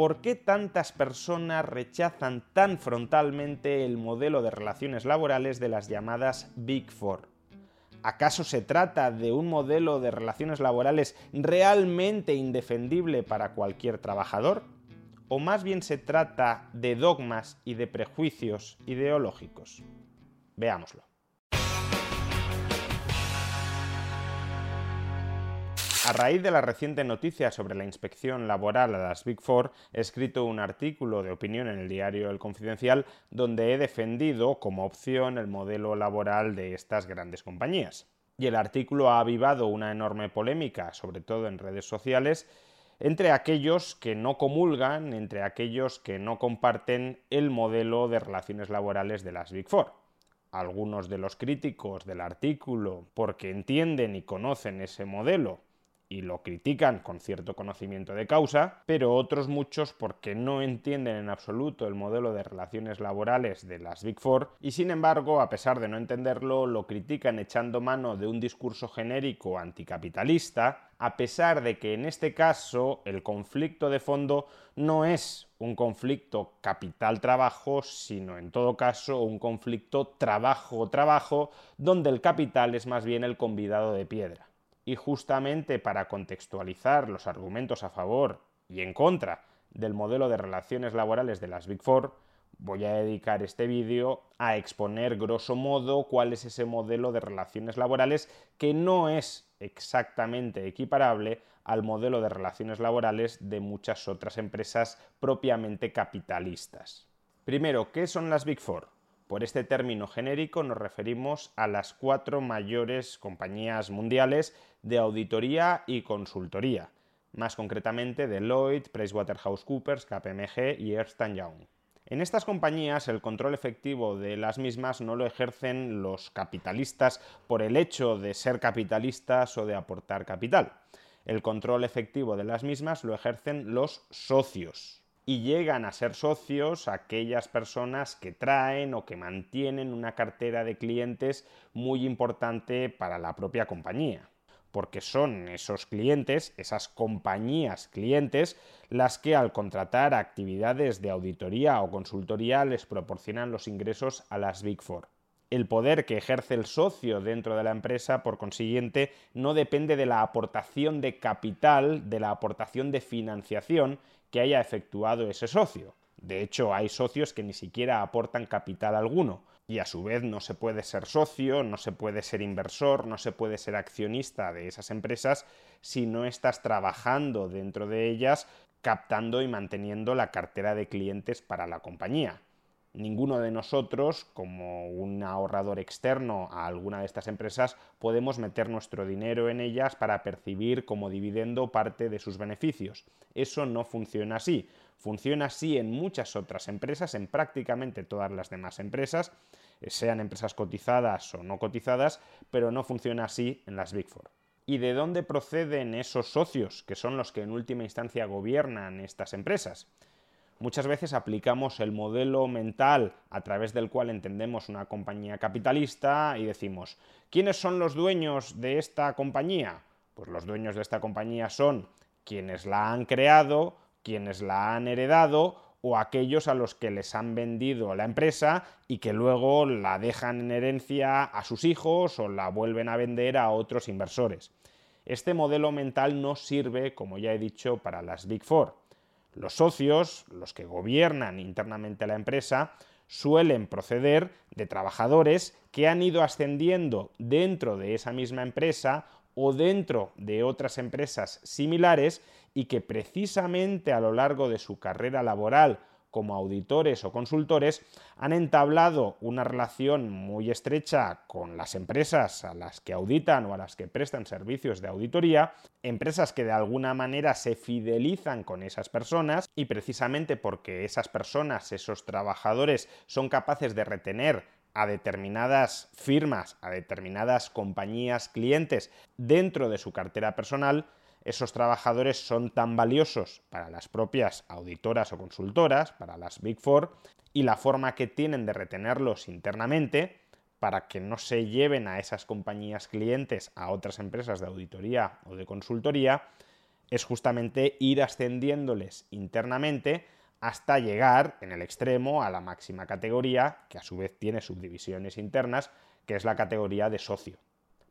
¿Por qué tantas personas rechazan tan frontalmente el modelo de relaciones laborales de las llamadas Big Four? ¿Acaso se trata de un modelo de relaciones laborales realmente indefendible para cualquier trabajador? ¿O más bien se trata de dogmas y de prejuicios ideológicos? Veámoslo. A raíz de la reciente noticia sobre la inspección laboral a las Big Four, he escrito un artículo de opinión en el diario El Confidencial donde he defendido como opción el modelo laboral de estas grandes compañías. Y el artículo ha avivado una enorme polémica, sobre todo en redes sociales, entre aquellos que no comulgan, entre aquellos que no comparten el modelo de relaciones laborales de las Big Four algunos de los críticos del artículo, porque entienden y conocen ese modelo, y lo critican con cierto conocimiento de causa, pero otros muchos porque no entienden en absoluto el modelo de relaciones laborales de las Big Four y sin embargo, a pesar de no entenderlo, lo critican echando mano de un discurso genérico anticapitalista, a pesar de que en este caso el conflicto de fondo no es un conflicto capital-trabajo, sino en todo caso un conflicto trabajo-trabajo, donde el capital es más bien el convidado de piedra. Y justamente para contextualizar los argumentos a favor y en contra del modelo de relaciones laborales de las Big Four, voy a dedicar este vídeo a exponer grosso modo cuál es ese modelo de relaciones laborales que no es exactamente equiparable al modelo de relaciones laborales de muchas otras empresas propiamente capitalistas. Primero, ¿qué son las Big Four? Por este término genérico nos referimos a las cuatro mayores compañías mundiales de auditoría y consultoría, más concretamente Deloitte, PricewaterhouseCoopers, KPMG y Ernst Young. En estas compañías el control efectivo de las mismas no lo ejercen los capitalistas por el hecho de ser capitalistas o de aportar capital. El control efectivo de las mismas lo ejercen los socios, y llegan a ser socios aquellas personas que traen o que mantienen una cartera de clientes muy importante para la propia compañía porque son esos clientes, esas compañías clientes, las que al contratar actividades de auditoría o consultoría les proporcionan los ingresos a las Big Four. El poder que ejerce el socio dentro de la empresa, por consiguiente, no depende de la aportación de capital, de la aportación de financiación que haya efectuado ese socio. De hecho, hay socios que ni siquiera aportan capital alguno, y a su vez no se puede ser socio, no se puede ser inversor, no se puede ser accionista de esas empresas si no estás trabajando dentro de ellas, captando y manteniendo la cartera de clientes para la compañía. Ninguno de nosotros, como un ahorrador externo a alguna de estas empresas, podemos meter nuestro dinero en ellas para percibir como dividendo parte de sus beneficios. Eso no funciona así. Funciona así en muchas otras empresas, en prácticamente todas las demás empresas, sean empresas cotizadas o no cotizadas, pero no funciona así en las Big Four. ¿Y de dónde proceden esos socios, que son los que en última instancia gobiernan estas empresas? Muchas veces aplicamos el modelo mental a través del cual entendemos una compañía capitalista y decimos, ¿quiénes son los dueños de esta compañía? Pues los dueños de esta compañía son quienes la han creado, quienes la han heredado o aquellos a los que les han vendido la empresa y que luego la dejan en herencia a sus hijos o la vuelven a vender a otros inversores. Este modelo mental no sirve, como ya he dicho, para las Big Four. Los socios, los que gobiernan internamente la empresa, suelen proceder de trabajadores que han ido ascendiendo dentro de esa misma empresa o dentro de otras empresas similares y que precisamente a lo largo de su carrera laboral como auditores o consultores, han entablado una relación muy estrecha con las empresas a las que auditan o a las que prestan servicios de auditoría, empresas que de alguna manera se fidelizan con esas personas y precisamente porque esas personas, esos trabajadores, son capaces de retener a determinadas firmas, a determinadas compañías clientes dentro de su cartera personal, esos trabajadores son tan valiosos para las propias auditoras o consultoras, para las Big Four, y la forma que tienen de retenerlos internamente para que no se lleven a esas compañías clientes a otras empresas de auditoría o de consultoría, es justamente ir ascendiéndoles internamente hasta llegar en el extremo a la máxima categoría, que a su vez tiene subdivisiones internas, que es la categoría de socio.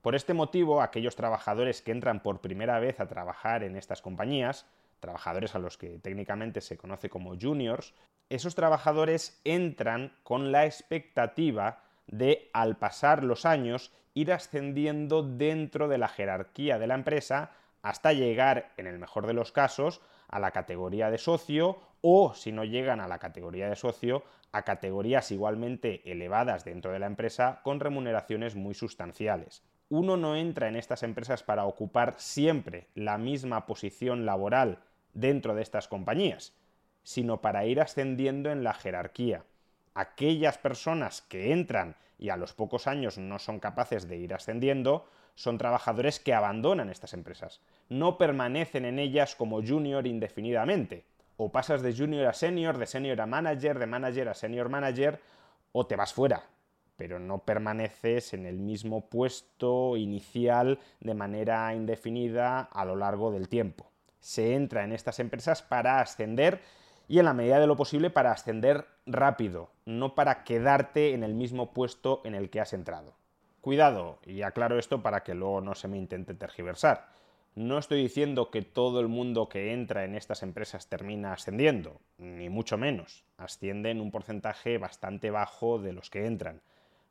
Por este motivo, aquellos trabajadores que entran por primera vez a trabajar en estas compañías, trabajadores a los que técnicamente se conoce como juniors, esos trabajadores entran con la expectativa de, al pasar los años, ir ascendiendo dentro de la jerarquía de la empresa hasta llegar, en el mejor de los casos, a la categoría de socio o, si no llegan a la categoría de socio, a categorías igualmente elevadas dentro de la empresa con remuneraciones muy sustanciales uno no entra en estas empresas para ocupar siempre la misma posición laboral dentro de estas compañías, sino para ir ascendiendo en la jerarquía. Aquellas personas que entran y a los pocos años no son capaces de ir ascendiendo, son trabajadores que abandonan estas empresas. No permanecen en ellas como junior indefinidamente. O pasas de junior a senior, de senior a manager, de manager a senior manager, o te vas fuera, pero no permaneces en el mismo puesto inicial de manera indefinida a lo largo del tiempo. Se entra en estas empresas para ascender y en la medida de lo posible para ascender rápido, no para quedarte en el mismo puesto en el que has entrado. Cuidado, y aclaro esto para que luego no se me intente tergiversar. No estoy diciendo que todo el mundo que entra en estas empresas termina ascendiendo, ni mucho menos. Ascienden un porcentaje bastante bajo de los que entran.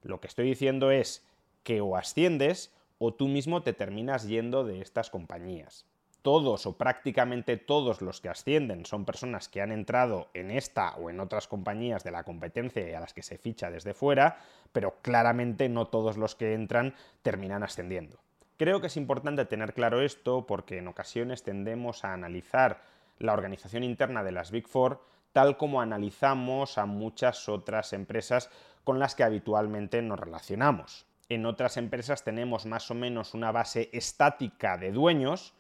Lo que estoy diciendo es que o asciendes o tú mismo te terminas yendo de estas compañías. Todos o prácticamente todos los que ascienden son personas que han entrado en esta o en otras compañías de la competencia y a las que se ficha desde fuera, pero claramente no todos los que entran terminan ascendiendo. Creo que es importante tener claro esto porque en ocasiones tendemos a analizar la organización interna de las Big Four tal como analizamos a muchas otras empresas con las que habitualmente nos relacionamos. En otras empresas tenemos más o menos una base estática de dueños,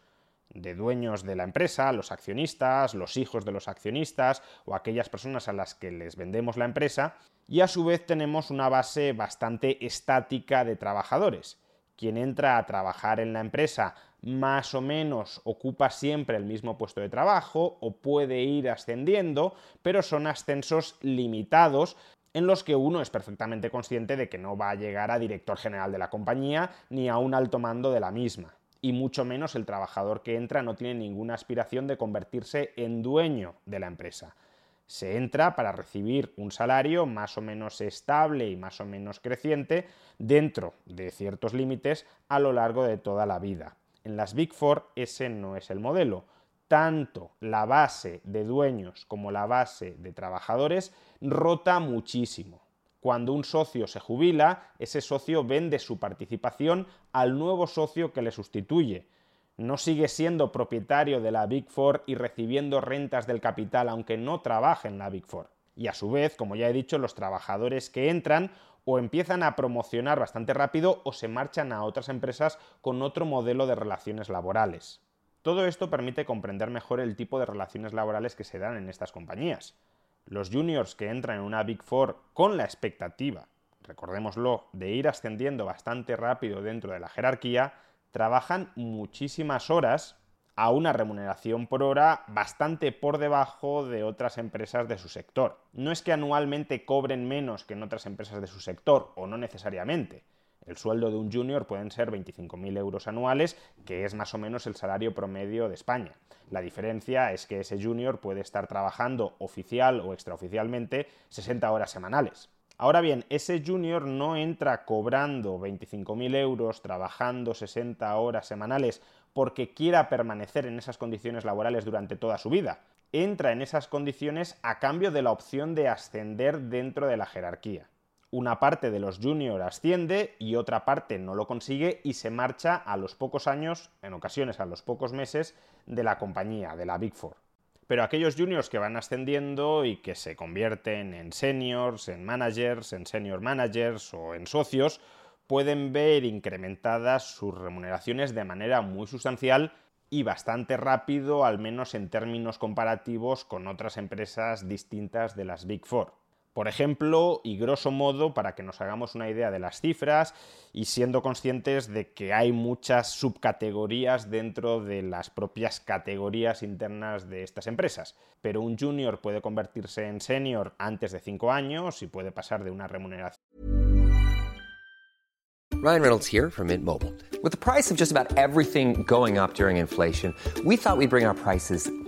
de dueños de la empresa, los accionistas, los hijos de los accionistas o aquellas personas a las que les vendemos la empresa, y a su vez tenemos una base bastante estática de trabajadores. Quien entra a trabajar en la empresa más o menos ocupa siempre el mismo puesto de trabajo o puede ir ascendiendo, pero son ascensos limitados en los que uno es perfectamente consciente de que no va a llegar a director general de la compañía ni a un alto mando de la misma. Y mucho menos el trabajador que entra no tiene ninguna aspiración de convertirse en dueño de la empresa. Se entra para recibir un salario más o menos estable y más o menos creciente dentro de ciertos límites a lo largo de toda la vida. En las Big Four ese no es el modelo tanto la base de dueños como la base de trabajadores rota muchísimo. Cuando un socio se jubila, ese socio vende su participación al nuevo socio que le sustituye. No sigue siendo propietario de la Big Four y recibiendo rentas del capital aunque no trabaje en la Big Four. Y a su vez, como ya he dicho, los trabajadores que entran o empiezan a promocionar bastante rápido o se marchan a otras empresas con otro modelo de relaciones laborales. Todo esto permite comprender mejor el tipo de relaciones laborales que se dan en estas compañías. Los juniors que entran en una Big Four con la expectativa, recordémoslo, de ir ascendiendo bastante rápido dentro de la jerarquía, trabajan muchísimas horas a una remuneración por hora bastante por debajo de otras empresas de su sector. No es que anualmente cobren menos que en otras empresas de su sector, o no necesariamente, el sueldo de un junior pueden ser 25.000 euros anuales, que es más o menos el salario promedio de España. La diferencia es que ese junior puede estar trabajando oficial o extraoficialmente 60 horas semanales. Ahora bien, ese junior no entra cobrando 25.000 euros, trabajando 60 horas semanales porque quiera permanecer en esas condiciones laborales durante toda su vida. Entra en esas condiciones a cambio de la opción de ascender dentro de la jerarquía. Una parte de los juniors asciende y otra parte no lo consigue y se marcha a los pocos años, en ocasiones a los pocos meses, de la compañía, de la Big Four. Pero aquellos juniors que van ascendiendo y que se convierten en seniors, en managers, en senior managers o en socios, pueden ver incrementadas sus remuneraciones de manera muy sustancial y bastante rápido, al menos en términos comparativos con otras empresas distintas de las Big Four. Por ejemplo, y grosso modo, para que nos hagamos una idea de las cifras y siendo conscientes de que hay muchas subcategorías dentro de las propias categorías internas de estas empresas. Pero un junior puede convertirse en senior antes de 5 años y puede pasar de una remuneración Ryan Reynolds here from Mint Mobile. With the price of just about everything going up during inflation, we thought we'd bring our prices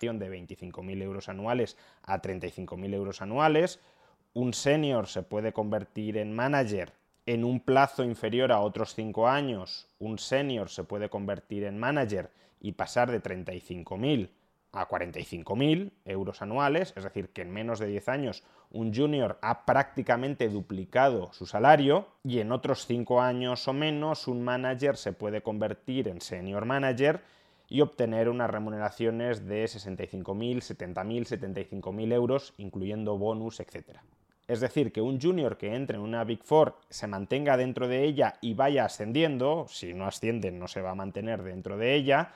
De 25.000 euros anuales a 35.000 euros anuales. Un senior se puede convertir en manager en un plazo inferior a otros 5 años. Un senior se puede convertir en manager y pasar de 35.000 a 45.000 euros anuales, es decir, que en menos de 10 años un junior ha prácticamente duplicado su salario y en otros 5 años o menos un manager se puede convertir en senior manager y obtener unas remuneraciones de 65.000, 70.000, 75.000 euros, incluyendo bonus, etc. Es decir, que un junior que entre en una Big Four se mantenga dentro de ella y vaya ascendiendo, si no asciende no se va a mantener dentro de ella,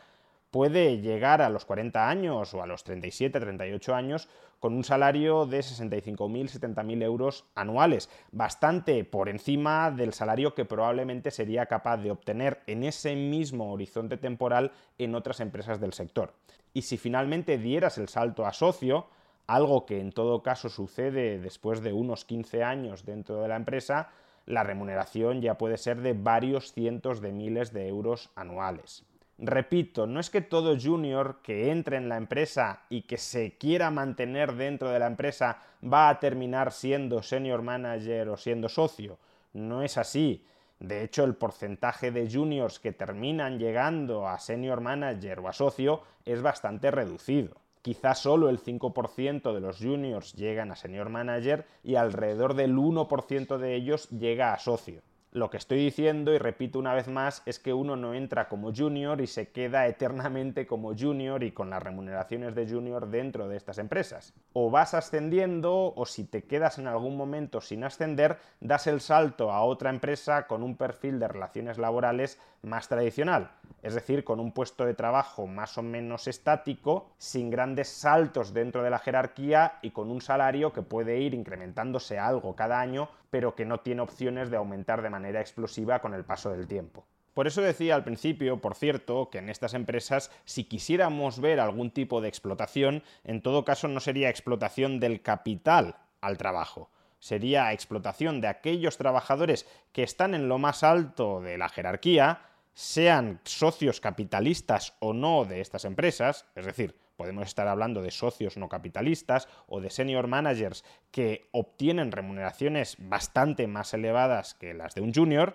puede llegar a los 40 años o a los 37, 38 años con un salario de 65.000, 70.000 euros anuales, bastante por encima del salario que probablemente sería capaz de obtener en ese mismo horizonte temporal en otras empresas del sector. Y si finalmente dieras el salto a socio, algo que en todo caso sucede después de unos 15 años dentro de la empresa, la remuneración ya puede ser de varios cientos de miles de euros anuales. Repito, no es que todo junior que entre en la empresa y que se quiera mantener dentro de la empresa va a terminar siendo senior manager o siendo socio. No es así. De hecho, el porcentaje de juniors que terminan llegando a senior manager o a socio es bastante reducido. Quizás solo el 5% de los juniors llegan a senior manager y alrededor del 1% de ellos llega a socio. Lo que estoy diciendo, y repito una vez más, es que uno no entra como junior y se queda eternamente como junior y con las remuneraciones de junior dentro de estas empresas. O vas ascendiendo o si te quedas en algún momento sin ascender, das el salto a otra empresa con un perfil de relaciones laborales más tradicional, es decir, con un puesto de trabajo más o menos estático, sin grandes saltos dentro de la jerarquía y con un salario que puede ir incrementándose algo cada año, pero que no tiene opciones de aumentar de manera explosiva con el paso del tiempo. Por eso decía al principio, por cierto, que en estas empresas, si quisiéramos ver algún tipo de explotación, en todo caso no sería explotación del capital al trabajo, sería explotación de aquellos trabajadores que están en lo más alto de la jerarquía, sean socios capitalistas o no de estas empresas, es decir, podemos estar hablando de socios no capitalistas o de senior managers que obtienen remuneraciones bastante más elevadas que las de un junior,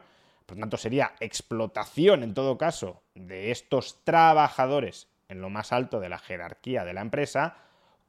por tanto, sería explotación, en todo caso, de estos trabajadores en lo más alto de la jerarquía de la empresa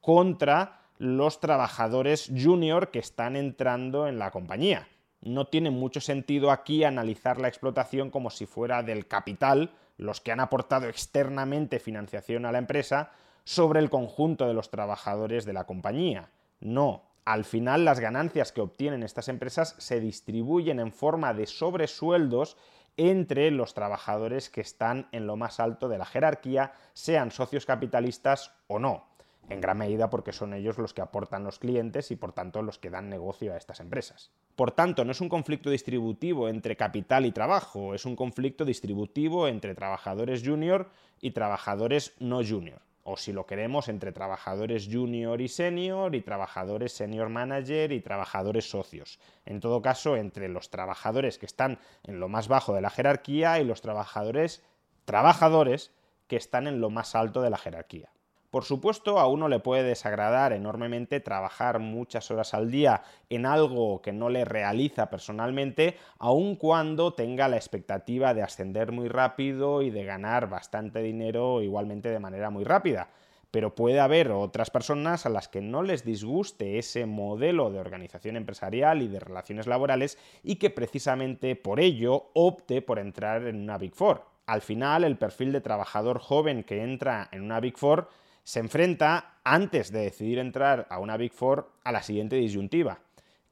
contra los trabajadores junior que están entrando en la compañía. No tiene mucho sentido aquí analizar la explotación como si fuera del capital, los que han aportado externamente financiación a la empresa, sobre el conjunto de los trabajadores de la compañía. No, al final las ganancias que obtienen estas empresas se distribuyen en forma de sobresueldos entre los trabajadores que están en lo más alto de la jerarquía, sean socios capitalistas o no, en gran medida porque son ellos los que aportan los clientes y por tanto los que dan negocio a estas empresas. Por tanto, no es un conflicto distributivo entre capital y trabajo, es un conflicto distributivo entre trabajadores junior y trabajadores no junior o si lo queremos, entre trabajadores junior y senior y trabajadores senior manager y trabajadores socios. En todo caso, entre los trabajadores que están en lo más bajo de la jerarquía y los trabajadores trabajadores que están en lo más alto de la jerarquía. Por supuesto, a uno le puede desagradar enormemente trabajar muchas horas al día en algo que no le realiza personalmente, aun cuando tenga la expectativa de ascender muy rápido y de ganar bastante dinero igualmente de manera muy rápida. Pero puede haber otras personas a las que no les disguste ese modelo de organización empresarial y de relaciones laborales y que precisamente por ello opte por entrar en una Big Four. Al final, el perfil de trabajador joven que entra en una Big Four se enfrenta, antes de decidir entrar a una Big Four, a la siguiente disyuntiva.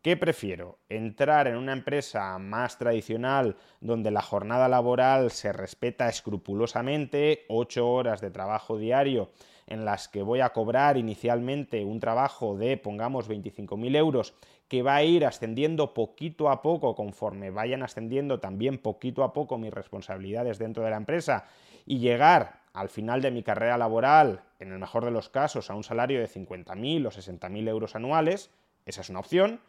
¿Qué prefiero? ¿Entrar en una empresa más tradicional donde la jornada laboral se respeta escrupulosamente, ocho horas de trabajo diario en las que voy a cobrar inicialmente un trabajo de, pongamos, 25.000 euros, que va a ir ascendiendo poquito a poco conforme vayan ascendiendo también poquito a poco mis responsabilidades dentro de la empresa y llegar al final de mi carrera laboral, en el mejor de los casos, a un salario de 50.000 o 60.000 euros anuales, esa es una opción.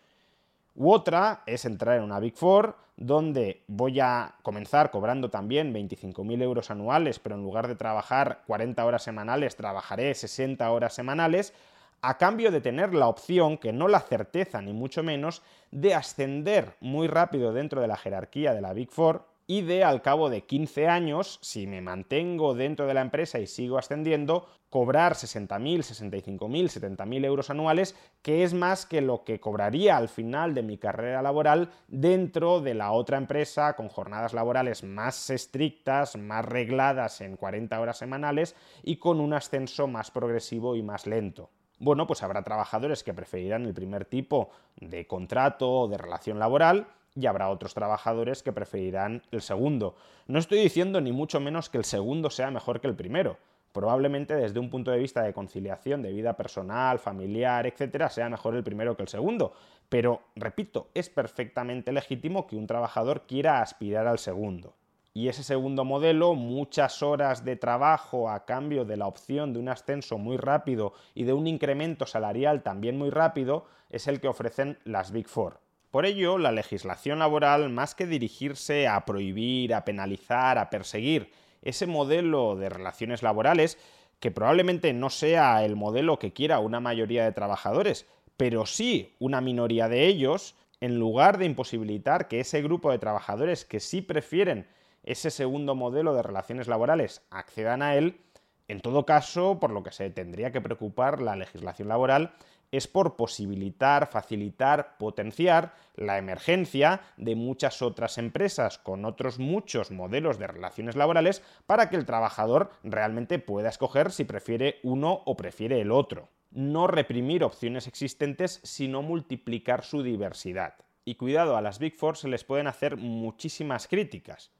U otra es entrar en una Big Four, donde voy a comenzar cobrando también 25.000 euros anuales, pero en lugar de trabajar 40 horas semanales, trabajaré 60 horas semanales, a cambio de tener la opción, que no la certeza ni mucho menos, de ascender muy rápido dentro de la jerarquía de la Big Four y de al cabo de 15 años, si me mantengo dentro de la empresa y sigo ascendiendo, cobrar 60.000, 65.000, 70.000 euros anuales, que es más que lo que cobraría al final de mi carrera laboral dentro de la otra empresa con jornadas laborales más estrictas, más regladas en 40 horas semanales y con un ascenso más progresivo y más lento. Bueno, pues habrá trabajadores que preferirán el primer tipo de contrato o de relación laboral, y habrá otros trabajadores que preferirán el segundo. No estoy diciendo ni mucho menos que el segundo sea mejor que el primero. Probablemente desde un punto de vista de conciliación de vida personal, familiar, etcétera, sea mejor el primero que el segundo. Pero, repito, es perfectamente legítimo que un trabajador quiera aspirar al segundo. Y ese segundo modelo, muchas horas de trabajo a cambio de la opción de un ascenso muy rápido y de un incremento salarial también muy rápido, es el que ofrecen las Big Four. Por ello, la legislación laboral, más que dirigirse a prohibir, a penalizar, a perseguir ese modelo de relaciones laborales, que probablemente no sea el modelo que quiera una mayoría de trabajadores, pero sí una minoría de ellos, en lugar de imposibilitar que ese grupo de trabajadores que sí prefieren ese segundo modelo de relaciones laborales accedan a él, en todo caso, por lo que se tendría que preocupar la legislación laboral es por posibilitar, facilitar, potenciar la emergencia de muchas otras empresas con otros muchos modelos de relaciones laborales para que el trabajador realmente pueda escoger si prefiere uno o prefiere el otro. No reprimir opciones existentes, sino multiplicar su diversidad. Y cuidado, a las Big Four se les pueden hacer muchísimas críticas.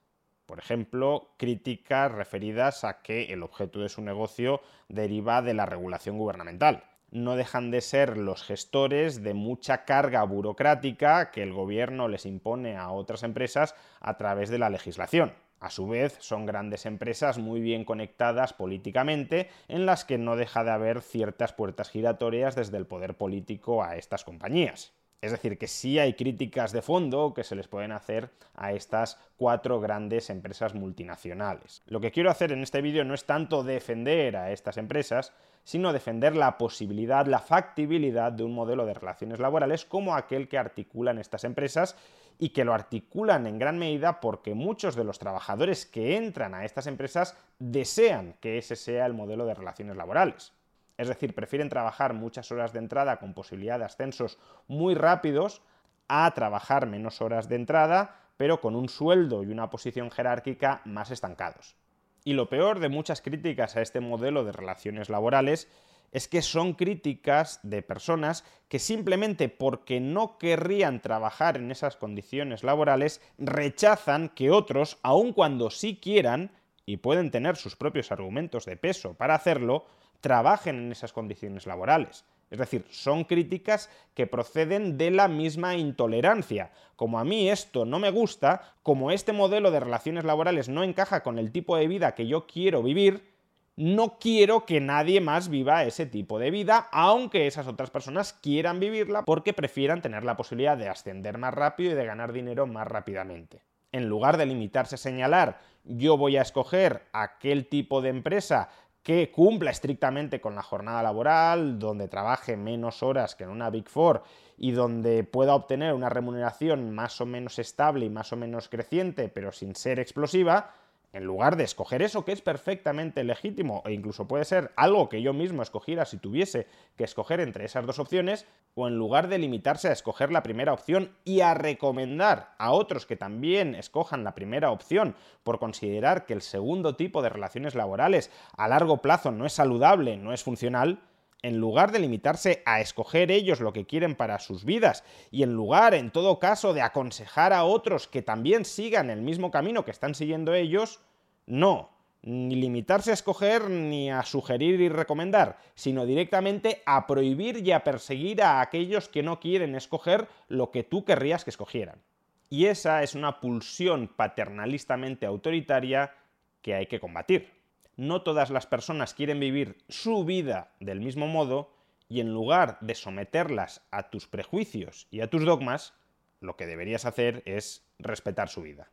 Por ejemplo, críticas referidas a que el objeto de su negocio deriva de la regulación gubernamental no dejan de ser los gestores de mucha carga burocrática que el gobierno les impone a otras empresas a través de la legislación. A su vez, son grandes empresas muy bien conectadas políticamente, en las que no deja de haber ciertas puertas giratorias desde el poder político a estas compañías. Es decir, que sí hay críticas de fondo que se les pueden hacer a estas cuatro grandes empresas multinacionales. Lo que quiero hacer en este vídeo no es tanto defender a estas empresas, sino defender la posibilidad, la factibilidad de un modelo de relaciones laborales como aquel que articulan estas empresas y que lo articulan en gran medida porque muchos de los trabajadores que entran a estas empresas desean que ese sea el modelo de relaciones laborales. Es decir, prefieren trabajar muchas horas de entrada con posibilidad de ascensos muy rápidos a trabajar menos horas de entrada, pero con un sueldo y una posición jerárquica más estancados. Y lo peor de muchas críticas a este modelo de relaciones laborales es que son críticas de personas que simplemente porque no querrían trabajar en esas condiciones laborales rechazan que otros, aun cuando sí quieran, y pueden tener sus propios argumentos de peso para hacerlo, trabajen en esas condiciones laborales. Es decir, son críticas que proceden de la misma intolerancia. Como a mí esto no me gusta, como este modelo de relaciones laborales no encaja con el tipo de vida que yo quiero vivir, no quiero que nadie más viva ese tipo de vida, aunque esas otras personas quieran vivirla porque prefieran tener la posibilidad de ascender más rápido y de ganar dinero más rápidamente. En lugar de limitarse a señalar yo voy a escoger aquel tipo de empresa que cumpla estrictamente con la jornada laboral, donde trabaje menos horas que en una Big Four y donde pueda obtener una remuneración más o menos estable y más o menos creciente, pero sin ser explosiva, en lugar de escoger eso que es perfectamente legítimo e incluso puede ser algo que yo mismo escogiera si tuviese que escoger entre esas dos opciones, o en lugar de limitarse a escoger la primera opción y a recomendar a otros que también escojan la primera opción por considerar que el segundo tipo de relaciones laborales a largo plazo no es saludable, no es funcional, en lugar de limitarse a escoger ellos lo que quieren para sus vidas y en lugar, en todo caso, de aconsejar a otros que también sigan el mismo camino que están siguiendo ellos, no, ni limitarse a escoger ni a sugerir y recomendar, sino directamente a prohibir y a perseguir a aquellos que no quieren escoger lo que tú querrías que escogieran. Y esa es una pulsión paternalistamente autoritaria que hay que combatir no todas las personas quieren vivir su vida del mismo modo y en lugar de someterlas a tus prejuicios y a tus dogmas, lo que deberías hacer es respetar su vida.